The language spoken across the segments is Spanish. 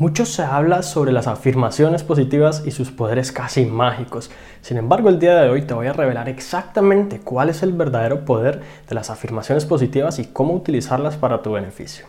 Mucho se habla sobre las afirmaciones positivas y sus poderes casi mágicos. Sin embargo, el día de hoy te voy a revelar exactamente cuál es el verdadero poder de las afirmaciones positivas y cómo utilizarlas para tu beneficio.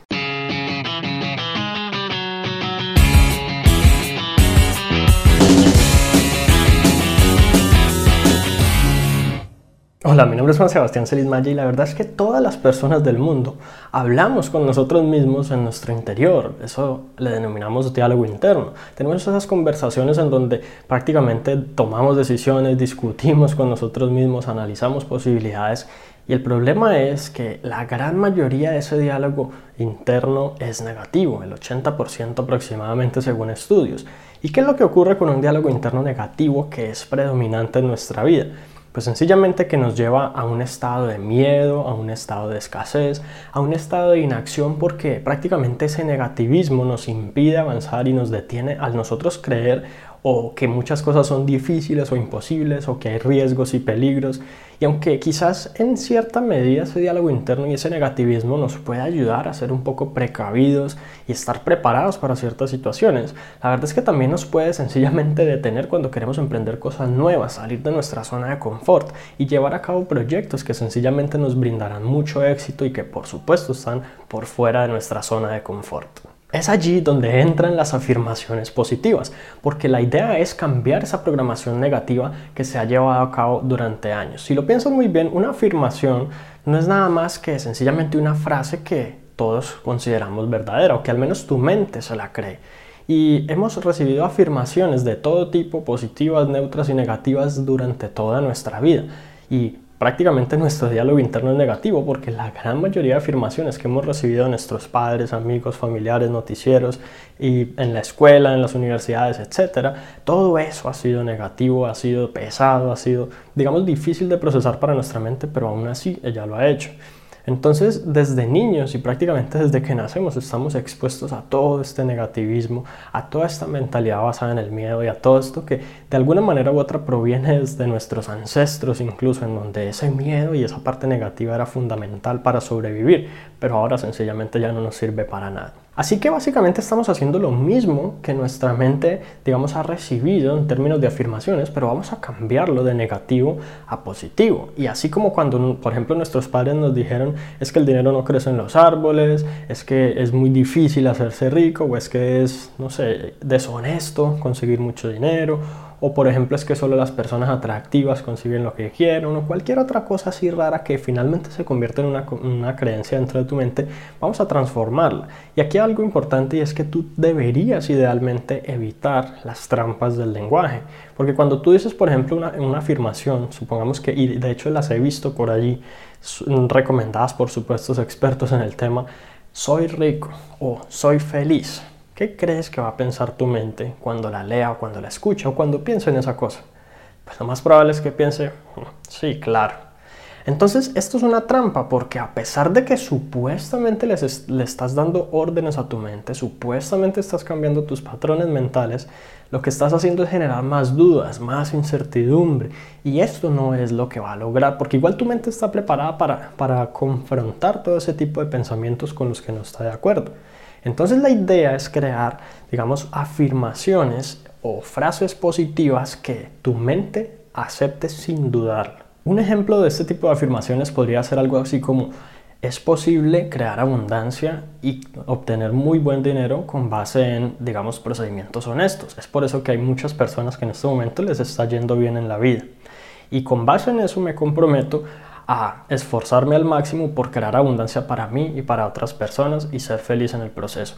Hola, mi nombre es Juan Sebastián Celis Maya y la verdad es que todas las personas del mundo hablamos con nosotros mismos en nuestro interior. Eso le denominamos diálogo interno. Tenemos esas conversaciones en donde prácticamente tomamos decisiones, discutimos con nosotros mismos, analizamos posibilidades y el problema es que la gran mayoría de ese diálogo interno es negativo, el 80% aproximadamente según estudios. ¿Y qué es lo que ocurre con un diálogo interno negativo que es predominante en nuestra vida? Pues sencillamente que nos lleva a un estado de miedo, a un estado de escasez, a un estado de inacción porque prácticamente ese negativismo nos impide avanzar y nos detiene al nosotros creer o que muchas cosas son difíciles o imposibles o que hay riesgos y peligros. Y aunque quizás en cierta medida ese diálogo interno y ese negativismo nos puede ayudar a ser un poco precavidos y estar preparados para ciertas situaciones, la verdad es que también nos puede sencillamente detener cuando queremos emprender cosas nuevas, salir de nuestra zona de confort y llevar a cabo proyectos que sencillamente nos brindarán mucho éxito y que por supuesto están por fuera de nuestra zona de confort. Es allí donde entran las afirmaciones positivas, porque la idea es cambiar esa programación negativa que se ha llevado a cabo durante años. Si lo piensas muy bien, una afirmación no es nada más que sencillamente una frase que todos consideramos verdadera o que al menos tu mente se la cree. Y hemos recibido afirmaciones de todo tipo, positivas, neutras y negativas durante toda nuestra vida. Prácticamente nuestro diálogo interno es negativo porque la gran mayoría de afirmaciones que hemos recibido de nuestros padres, amigos, familiares, noticieros y en la escuela, en las universidades, etcétera, todo eso ha sido negativo, ha sido pesado, ha sido, digamos, difícil de procesar para nuestra mente, pero aún así ella lo ha hecho. Entonces, desde niños y prácticamente desde que nacemos estamos expuestos a todo este negativismo, a toda esta mentalidad basada en el miedo y a todo esto que de alguna manera u otra proviene de nuestros ancestros incluso, en donde ese miedo y esa parte negativa era fundamental para sobrevivir, pero ahora sencillamente ya no nos sirve para nada. Así que básicamente estamos haciendo lo mismo que nuestra mente, digamos, ha recibido en términos de afirmaciones, pero vamos a cambiarlo de negativo a positivo. Y así como cuando, por ejemplo, nuestros padres nos dijeron es que el dinero no crece en los árboles, es que es muy difícil hacerse rico, o es que es, no sé, deshonesto conseguir mucho dinero, o por ejemplo es que solo las personas atractivas consiguen lo que quieren, o cualquier otra cosa así rara que finalmente se convierte en una, una, creencia dentro de tu mente, vamos a transformarla. Y aquí algo importante y es que tú deberías idealmente evitar las trampas del lenguaje, porque cuando tú dices, por ejemplo, una, una afirmación, supongamos que, y de hecho las he visto por allí, recomendadas por supuestos expertos en el tema, soy rico o soy feliz ¿Qué crees que va a pensar tu mente cuando la lea o cuando la escucha o cuando piense en esa cosa? Pues lo más probable es que piense, mm, sí, claro. Entonces, esto es una trampa porque a pesar de que supuestamente le estás dando órdenes a tu mente, supuestamente estás cambiando tus patrones mentales, lo que estás haciendo es generar más dudas, más incertidumbre. Y esto no es lo que va a lograr, porque igual tu mente está preparada para, para confrontar todo ese tipo de pensamientos con los que no está de acuerdo. Entonces la idea es crear, digamos, afirmaciones o frases positivas que tu mente acepte sin dudar. Un ejemplo de este tipo de afirmaciones podría ser algo así como es posible crear abundancia y obtener muy buen dinero con base en, digamos, procedimientos honestos. Es por eso que hay muchas personas que en este momento les está yendo bien en la vida. Y con base en eso me comprometo a esforzarme al máximo por crear abundancia para mí y para otras personas y ser feliz en el proceso.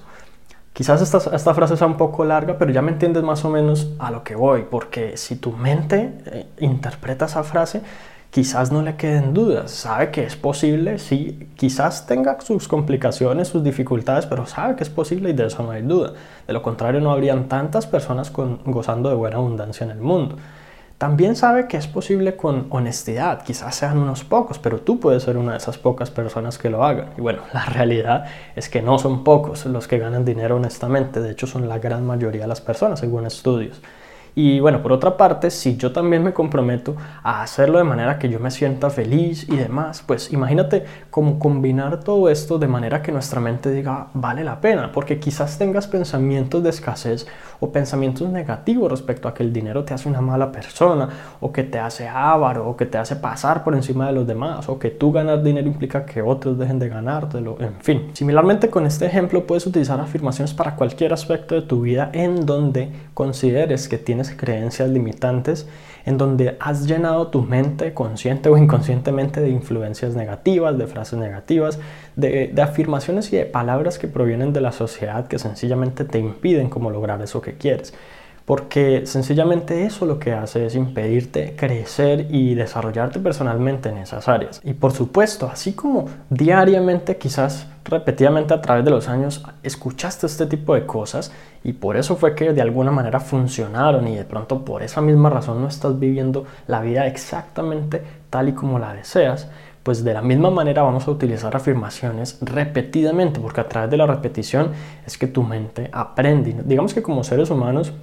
Quizás esta, esta, frase sea un poco larga, pero ya me entiendes más o menos a lo que voy, porque si tu mente eh, interpreta esa frase, quizás no le queden dudas, sabe que es posible, sí, quizás tenga sus complicaciones, sus dificultades, pero sabe que es posible y de eso no hay duda. De lo contrario, no habrían tantas personas gozando de buena abundancia en el mundo. También sabe que es posible con honestidad, quizás sean unos pocos, pero tú puedes ser una de esas pocas personas que lo hagan. Y bueno, la realidad es que no son pocos los que ganan dinero honestamente, de hecho son la gran mayoría de las personas según estudios. Y bueno, por otra parte, si yo también me comprometo a hacerlo de manera que yo me sienta feliz y demás, pues imagínate cómo combinar todo esto de manera que nuestra mente diga, vale la pena, porque quizás tengas pensamientos de escasez o pensamientos negativos respecto a que el dinero te hace una mala persona, o que te hace avaro, o que te hace pasar por encima de los demás, o que tú ganar dinero implica que otros dejen de ganártelo, en fin. Similarmente con este ejemplo puedes utilizar afirmaciones para cualquier aspecto de tu vida en donde consideres que tienes creencias limitantes, en donde has llenado tu mente consciente o inconscientemente de influencias negativas, de frases negativas, de, de afirmaciones y de palabras que provienen de la sociedad que sencillamente te impiden como lograr eso que quieres porque sencillamente eso lo que hace es impedirte crecer y desarrollarte personalmente en esas áreas. Y por supuesto, así como diariamente, quizás repetidamente a través de los años, escuchaste este tipo de cosas y por eso fue que de alguna manera funcionaron y de pronto por esa misma razón no estás viviendo la vida exactamente tal y como la deseas, pues de la misma manera vamos a utilizar afirmaciones repetidamente, porque a través de la repetición es que tu mente aprende. Digamos que como seres humanos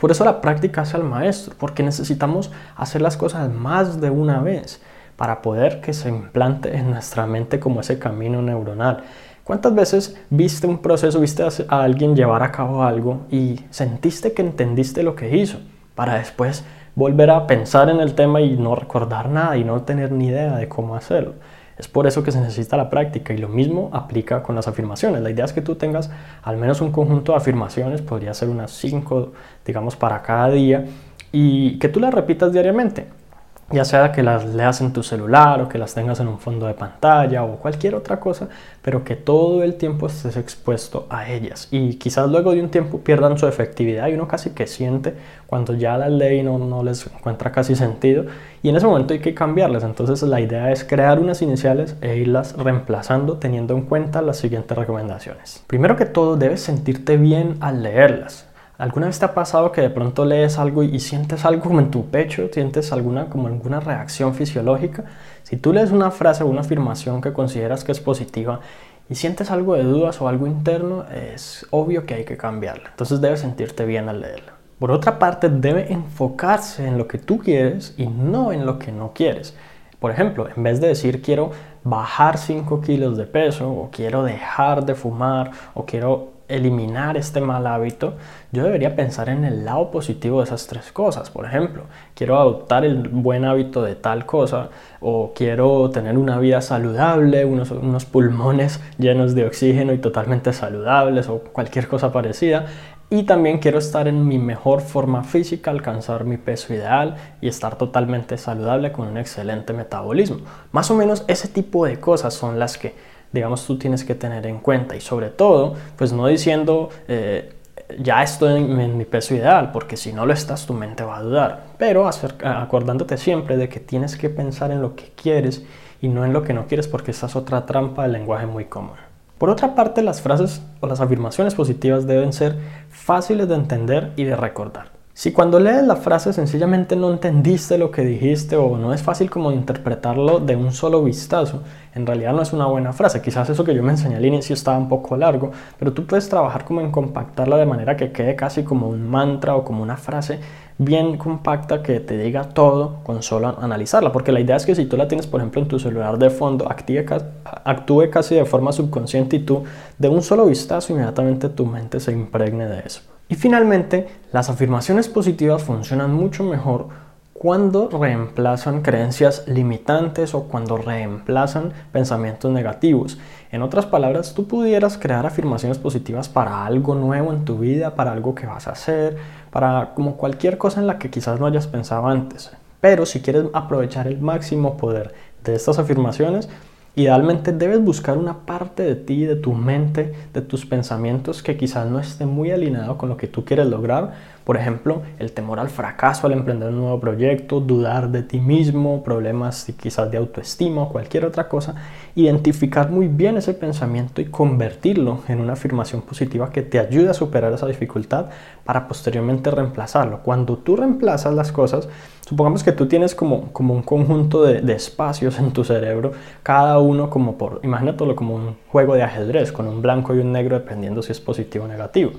por eso la práctica hace al maestro, porque necesitamos hacer las cosas más de una vez para poder que se implante en nuestra mente como ese camino neuronal. ¿Cuántas veces viste un proceso, viste a alguien llevar a cabo algo y sentiste que entendiste lo que hizo para después volver a pensar en el tema y no recordar nada y no tener ni idea de cómo hacerlo? Es por eso que se necesita la práctica y lo mismo aplica con las afirmaciones. La idea es que tú tengas al menos un conjunto de afirmaciones, podría ser unas 5, digamos, para cada día, y que tú las repitas diariamente ya sea que las leas en tu celular o que las tengas en un fondo de pantalla o cualquier otra cosa, pero que todo el tiempo estés expuesto a ellas. Y quizás luego de un tiempo pierdan su efectividad y uno casi que siente cuando ya las lee y no, no les encuentra casi sentido. Y en ese momento hay que cambiarlas. Entonces la idea es crear unas iniciales e irlas reemplazando teniendo en cuenta las siguientes recomendaciones. Primero que todo, debes sentirte bien al leerlas. ¿Alguna vez te ha pasado que de pronto lees algo y sientes algo como en tu pecho, sientes alguna como alguna reacción fisiológica? Si tú lees una frase o una afirmación que consideras que es positiva y sientes algo de dudas o algo interno, es obvio que hay que cambiarla. Entonces debes sentirte bien al leerla. Por otra parte, debe enfocarse en lo que tú quieres y no en lo que no quieres. Por ejemplo, en vez de decir quiero bajar 5 kilos de peso o quiero dejar de fumar o quiero eliminar este mal hábito, yo debería pensar en el lado positivo de esas tres cosas. Por ejemplo, quiero adoptar el buen hábito de tal cosa o quiero tener una vida saludable, unos, unos pulmones llenos de oxígeno y totalmente saludables o cualquier cosa parecida. Y también quiero estar en mi mejor forma física, alcanzar mi peso ideal y estar totalmente saludable con un excelente metabolismo. Más o menos ese tipo de cosas son las que digamos, tú tienes que tener en cuenta. Y sobre todo, pues no diciendo, eh, ya estoy en, mi peso ideal, porque si no lo estás, tu mente va a dudar. Pero acordándote siempre de que tienes que pensar en lo que quieres y no en lo que no quieres, porque esa es otra trampa del lenguaje muy común. Por otra parte, las frases o las afirmaciones positivas deben ser fáciles de entender y de recordar. Si cuando lees la frase sencillamente no entendiste lo que dijiste o no es fácil como interpretarlo de un solo vistazo, en realidad no es una buena frase. Quizás eso que yo me enseñé al inicio estaba un poco largo, pero tú puedes trabajar como en compactarla de manera que quede casi como un mantra o como una frase bien compacta que te diga todo con solo analizarla. Porque la idea es que si tú la tienes, por ejemplo, en tu celular de fondo, actúe casi de forma subconsciente y tú de un solo vistazo inmediatamente tu mente se impregne de eso. Y finalmente, las afirmaciones positivas funcionan mucho mejor cuando reemplazan creencias limitantes o cuando reemplazan pensamientos negativos. En otras palabras, tú pudieras crear afirmaciones positivas para algo nuevo en tu vida, para algo que vas a hacer, para como cualquier cosa en la que quizás no hayas pensado antes. Pero si quieres aprovechar el máximo poder de estas afirmaciones, Idealmente debes buscar una parte de ti, de tu mente, de tus pensamientos que quizás no esté muy alineado con lo que tú quieres lograr. Por ejemplo, el temor al fracaso al emprender un nuevo proyecto, dudar de ti mismo, problemas quizás de autoestima o cualquier otra cosa. Identificar muy bien ese pensamiento y convertirlo en una afirmación positiva que te ayude a superar esa dificultad para posteriormente reemplazarlo. Cuando tú reemplazas las cosas, Supongamos que tú tienes como, como un conjunto de, de, espacios en tu cerebro, cada uno como por, imagínatelo como un juego de ajedrez, con un blanco y un negro dependiendo si es positivo o negativo.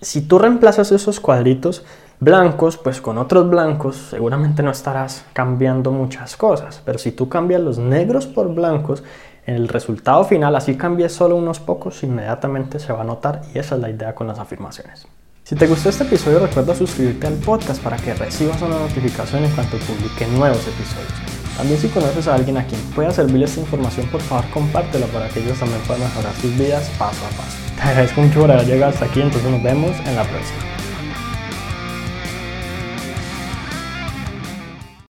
Si tú reemplazas esos cuadritos, blancos, pues con otros blancos seguramente no estarás cambiando muchas cosas, pero si tú cambias los negros por blancos, el resultado final, así cambies solo unos pocos, inmediatamente se va a notar y esa es la idea con las afirmaciones. Si te gustó este episodio recuerda suscribirte al podcast para que recibas una notificación en cuanto publique nuevos episodios. También si conoces a alguien a quien pueda servirle esta información, por favor compártela para que ellos también puedan mejorar sus vidas paso a paso. Te agradezco mucho por haber llegado hasta aquí, entonces nos vemos en la próxima.